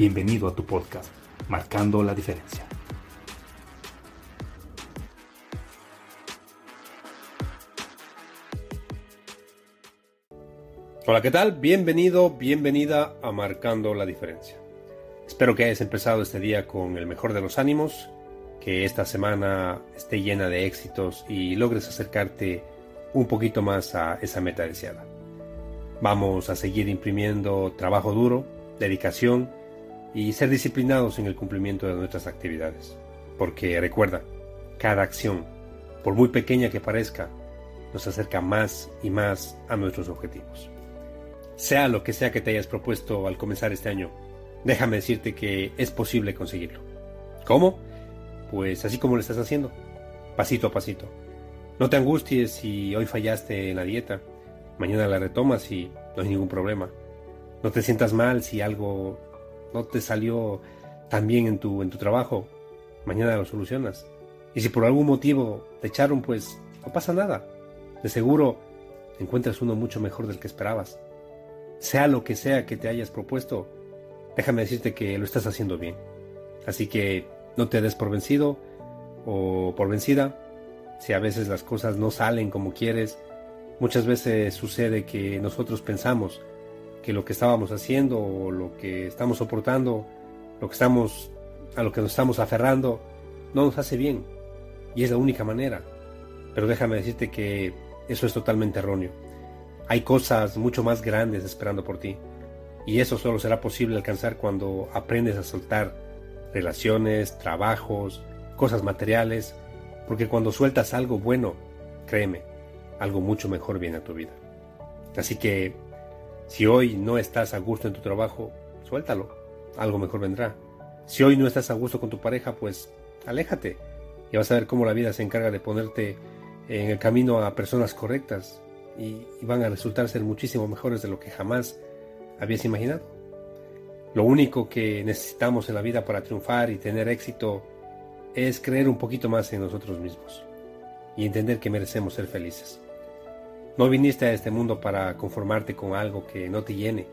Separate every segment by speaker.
Speaker 1: Bienvenido a tu podcast, Marcando la Diferencia.
Speaker 2: Hola, ¿qué tal? Bienvenido, bienvenida a Marcando la Diferencia. Espero que hayas empezado este día con el mejor de los ánimos, que esta semana esté llena de éxitos y logres acercarte un poquito más a esa meta deseada. Vamos a seguir imprimiendo trabajo duro, dedicación y ser disciplinados en el cumplimiento de nuestras actividades. Porque recuerda, cada acción, por muy pequeña que parezca, nos acerca más y más a nuestros objetivos. Sea lo que sea que te hayas propuesto al comenzar este año, déjame decirte que es posible conseguirlo. ¿Cómo? Pues así como lo estás haciendo, pasito a pasito. No te angusties si hoy fallaste en la dieta, mañana la retomas y no hay ningún problema. No te sientas mal si algo no te salió tan bien en tu, en tu trabajo, mañana lo solucionas. Y si por algún motivo te echaron, pues no pasa nada. De seguro encuentras uno mucho mejor del que esperabas. Sea lo que sea que te hayas propuesto, déjame decirte que lo estás haciendo bien. Así que no te des por vencido o por vencida. Si a veces las cosas no salen como quieres, muchas veces sucede que nosotros pensamos que lo que estábamos haciendo o lo que estamos soportando, lo que estamos a lo que nos estamos aferrando, no nos hace bien. Y es la única manera. Pero déjame decirte que eso es totalmente erróneo. Hay cosas mucho más grandes esperando por ti. Y eso solo será posible alcanzar cuando aprendes a soltar relaciones, trabajos, cosas materiales, porque cuando sueltas algo bueno, créeme, algo mucho mejor viene a tu vida. Así que si hoy no estás a gusto en tu trabajo, suéltalo, algo mejor vendrá. Si hoy no estás a gusto con tu pareja, pues aléjate y vas a ver cómo la vida se encarga de ponerte en el camino a personas correctas y, van a resultar ser muchísimo mejores de lo que jamás habías imaginado. Lo único que necesitamos en la vida para triunfar y tener éxito es creer un poquito más en nosotros mismos y entender que merecemos ser felices. No viniste a este mundo para conformarte con algo que no te llene.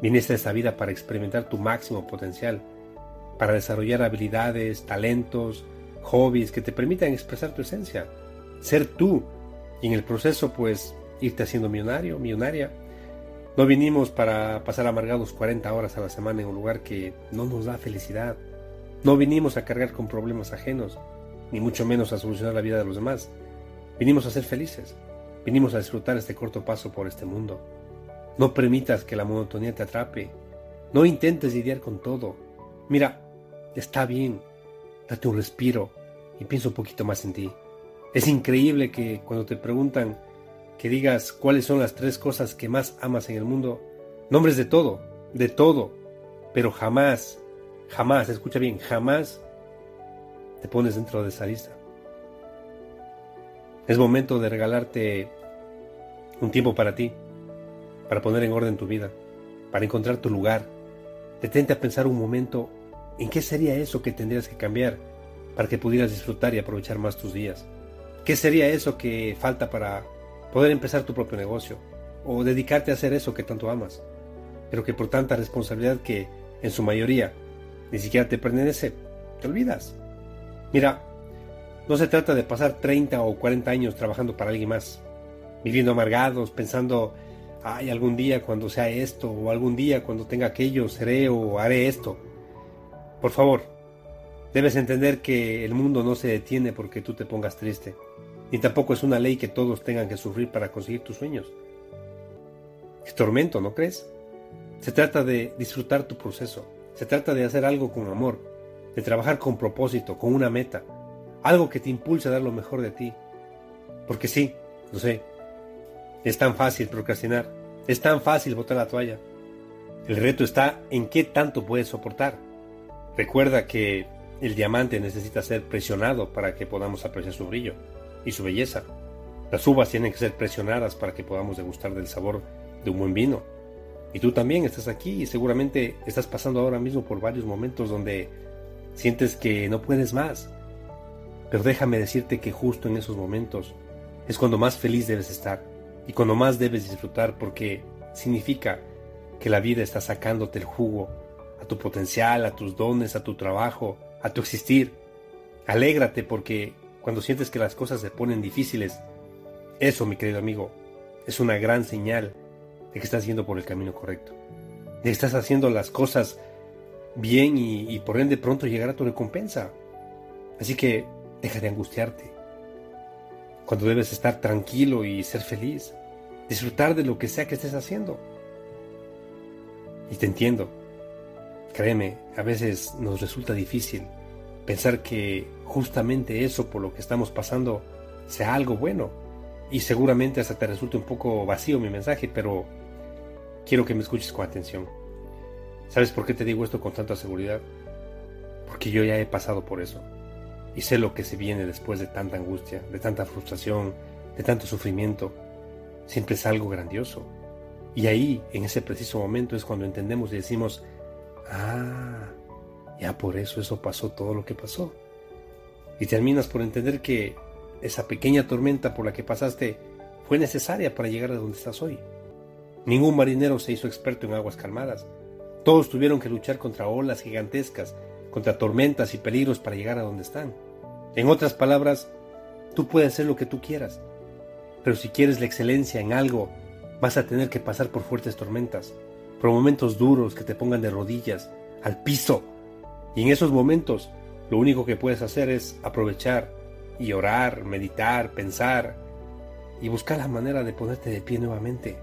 Speaker 2: Viniste a esta vida para experimentar tu máximo potencial, para desarrollar habilidades, talentos, hobbies que te permitan expresar tu esencia, ser tú y en el proceso pues irte haciendo millonario, millonaria. No vinimos para pasar amargados 40 horas a la semana en un lugar que no nos da felicidad. No vinimos a cargar con problemas ajenos, ni mucho menos a solucionar la vida de los demás. Vinimos a ser felices. Vinimos a disfrutar este corto paso por este mundo. No permitas que la monotonía te atrape. No intentes lidiar con todo. Mira, está bien. Date un respiro y piensa un poquito más en ti. Es increíble que cuando te preguntan que digas cuáles son las tres cosas que más amas en el mundo, nombres de todo, de todo, pero jamás, jamás, escucha bien, jamás te pones dentro de esa lista. Es momento de regalarte un tiempo para ti, para poner en orden tu vida, para encontrar tu lugar. Detente a pensar un momento en qué sería eso que tendrías que cambiar para que pudieras disfrutar y aprovechar más tus días. ¿Qué sería eso que falta para poder empezar tu propio negocio o dedicarte a hacer eso que tanto amas, pero que por tanta responsabilidad que en su mayoría ni siquiera te pertenece, te olvidas? Mira, no se trata de pasar 30 o 40 años trabajando para alguien más, viviendo amargados, pensando, ay, algún día cuando sea esto, o algún día cuando tenga aquello, seré o haré esto. Por favor, Debes entender que el mundo no se detiene porque tú te pongas triste, ni tampoco es una ley que todos tengan que sufrir para conseguir tus sueños. Es tormento, ¿no crees? Se trata de disfrutar tu proceso, se trata de hacer algo con amor, de trabajar con propósito, con una meta, algo que te impulse a dar lo mejor de ti. Porque sí, lo sé, es tan fácil procrastinar, es tan fácil botar la toalla. El reto está en qué tanto puedes soportar. Recuerda que el diamante necesita ser presionado para que podamos apreciar su brillo y su belleza. Las uvas tienen que ser presionadas para que podamos degustar del sabor de un buen vino. Y tú también estás aquí y seguramente estás pasando ahora mismo por varios momentos donde sientes que no puedes más. Pero déjame decirte que justo en esos momentos es cuando más feliz debes estar y cuando más debes disfrutar porque significa que la vida está sacándote el jugo a tu potencial, a tus dones, a tu trabajo, a tu existir. Alégrate porque cuando sientes que las cosas se ponen difíciles, eso, mi querido amigo, es una gran señal de que estás yendo por el camino correcto. De que estás haciendo las cosas bien y, y por ende pronto llegará tu recompensa. Así que deja de angustiarte. Cuando debes estar tranquilo y ser feliz. Disfrutar de lo que sea que estés haciendo. Y te entiendo. Créeme, a veces nos resulta difícil pensar que justamente eso por lo que estamos pasando sea algo bueno. Y seguramente hasta te resulte un poco vacío mi mensaje, pero quiero que me escuches con atención. ¿Sabes por qué te digo esto con tanta seguridad? Porque yo ya he pasado por eso. Y sé lo que se viene después de tanta angustia, de tanta frustración, de tanto sufrimiento. Siempre es algo grandioso. Y ahí, en ese preciso momento, es cuando entendemos y decimos, ah, ya por eso eso pasó todo lo que pasó. Y terminas por entender que esa pequeña tormenta por la que pasaste fue necesaria para llegar a donde estás hoy. Ningún marinero se hizo experto en aguas calmadas. Todos tuvieron que luchar contra olas gigantescas, contra tormentas y peligros para llegar a donde están. En otras palabras, tú puedes hacer lo que tú quieras, pero si quieres la excelencia en algo, vas a tener que pasar por fuertes tormentas, por momentos duros que te pongan de rodillas, al piso. Y en esos momentos, lo único que puedes hacer es aprovechar y orar, meditar, pensar y buscar la manera de ponerte de pie nuevamente.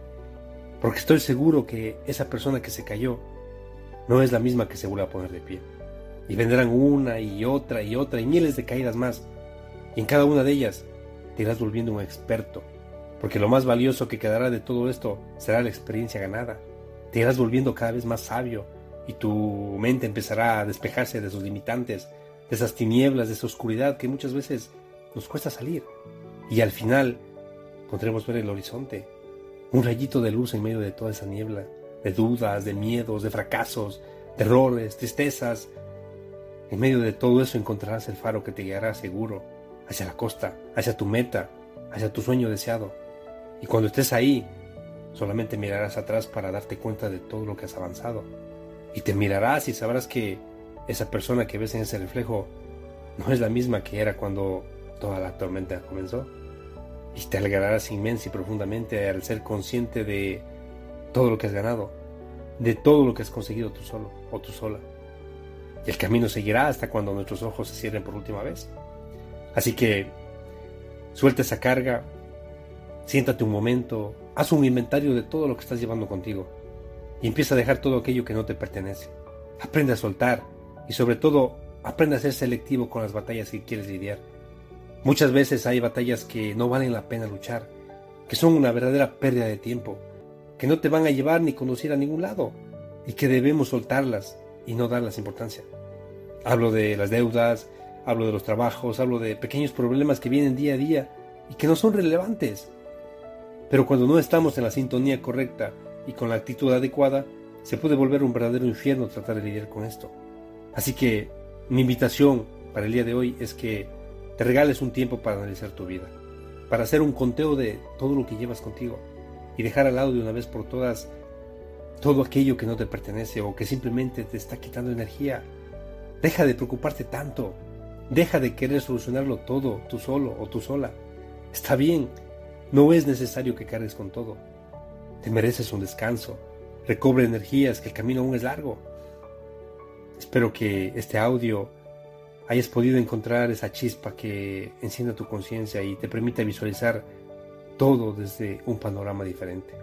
Speaker 2: Porque estoy seguro que esa persona que se cayó no es la misma que se vuelve a poner de pie. Y vendrán una y otra y otra y miles de caídas más. Y en cada una de ellas te irás volviendo un experto porque lo más valioso que quedará de todo esto será la experiencia ganada. Te irás volviendo cada vez más sabio y tu mente empezará a despejarse de esos limitantes, de esas tinieblas, de esa oscuridad que muchas veces nos cuesta salir. Y al final podremos ver el horizonte, un rayito de luz en medio de toda esa niebla, de dudas, de miedos, de fracasos, de errores, tristezas. En medio de todo eso encontrarás el faro que te guiará seguro hacia la costa, hacia tu meta, hacia tu sueño deseado. Y cuando estés ahí, solamente mirarás atrás para darte cuenta de todo lo que has avanzado. Y te mirarás y sabrás que esa persona que ves en ese reflejo no es la misma que era cuando toda la tormenta comenzó. Y te alegrarás inmensa y profundamente al ser consciente de todo lo que has ganado, de todo lo que has conseguido tú solo o tú sola. Y el camino seguirá hasta cuando nuestros ojos se cierren por última vez. Así que suelta esa carga, Siéntate un momento, haz un inventario de todo lo que estás llevando contigo y empieza a dejar todo aquello que no te pertenece. Aprende a soltar y sobre todo aprende a ser selectivo con las batallas que quieres lidiar. Muchas veces hay batallas que no valen la pena luchar, que son una verdadera pérdida de tiempo, que no te van a llevar ni conducir a ningún lado y que debemos soltarlas y no darlas importancia. Hablo de las deudas, hablo de los trabajos, hablo de pequeños problemas que vienen día a día y que no son relevantes. Pero cuando no estamos en la sintonía correcta y con la actitud adecuada, se puede volver un verdadero infierno tratar de lidiar con esto. Así que mi invitación para el día de hoy es que te regales un tiempo para analizar tu vida, para hacer un conteo de todo lo que llevas contigo y dejar al lado de una vez por todas todo aquello que no te pertenece o que simplemente te está quitando energía. Deja de preocuparte tanto. Deja de querer solucionarlo todo tú solo o tú sola. Está bien, no es necesario que cargues con todo. Te mereces un descanso. Recobre energías, que el camino aún es largo. Espero que este audio hayas podido encontrar esa chispa que encienda tu conciencia y te permita visualizar todo desde un panorama diferente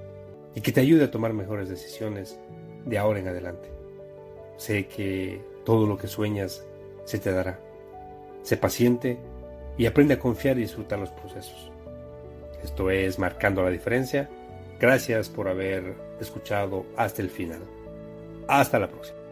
Speaker 2: y que te ayude a tomar mejores decisiones de ahora en adelante. Sé que todo lo que sueñas se te dará. Sé paciente y aprende a confiar y disfrutar los procesos. Esto es Marcando la Diferencia. Gracias por haber escuchado hasta el final. Hasta la próxima.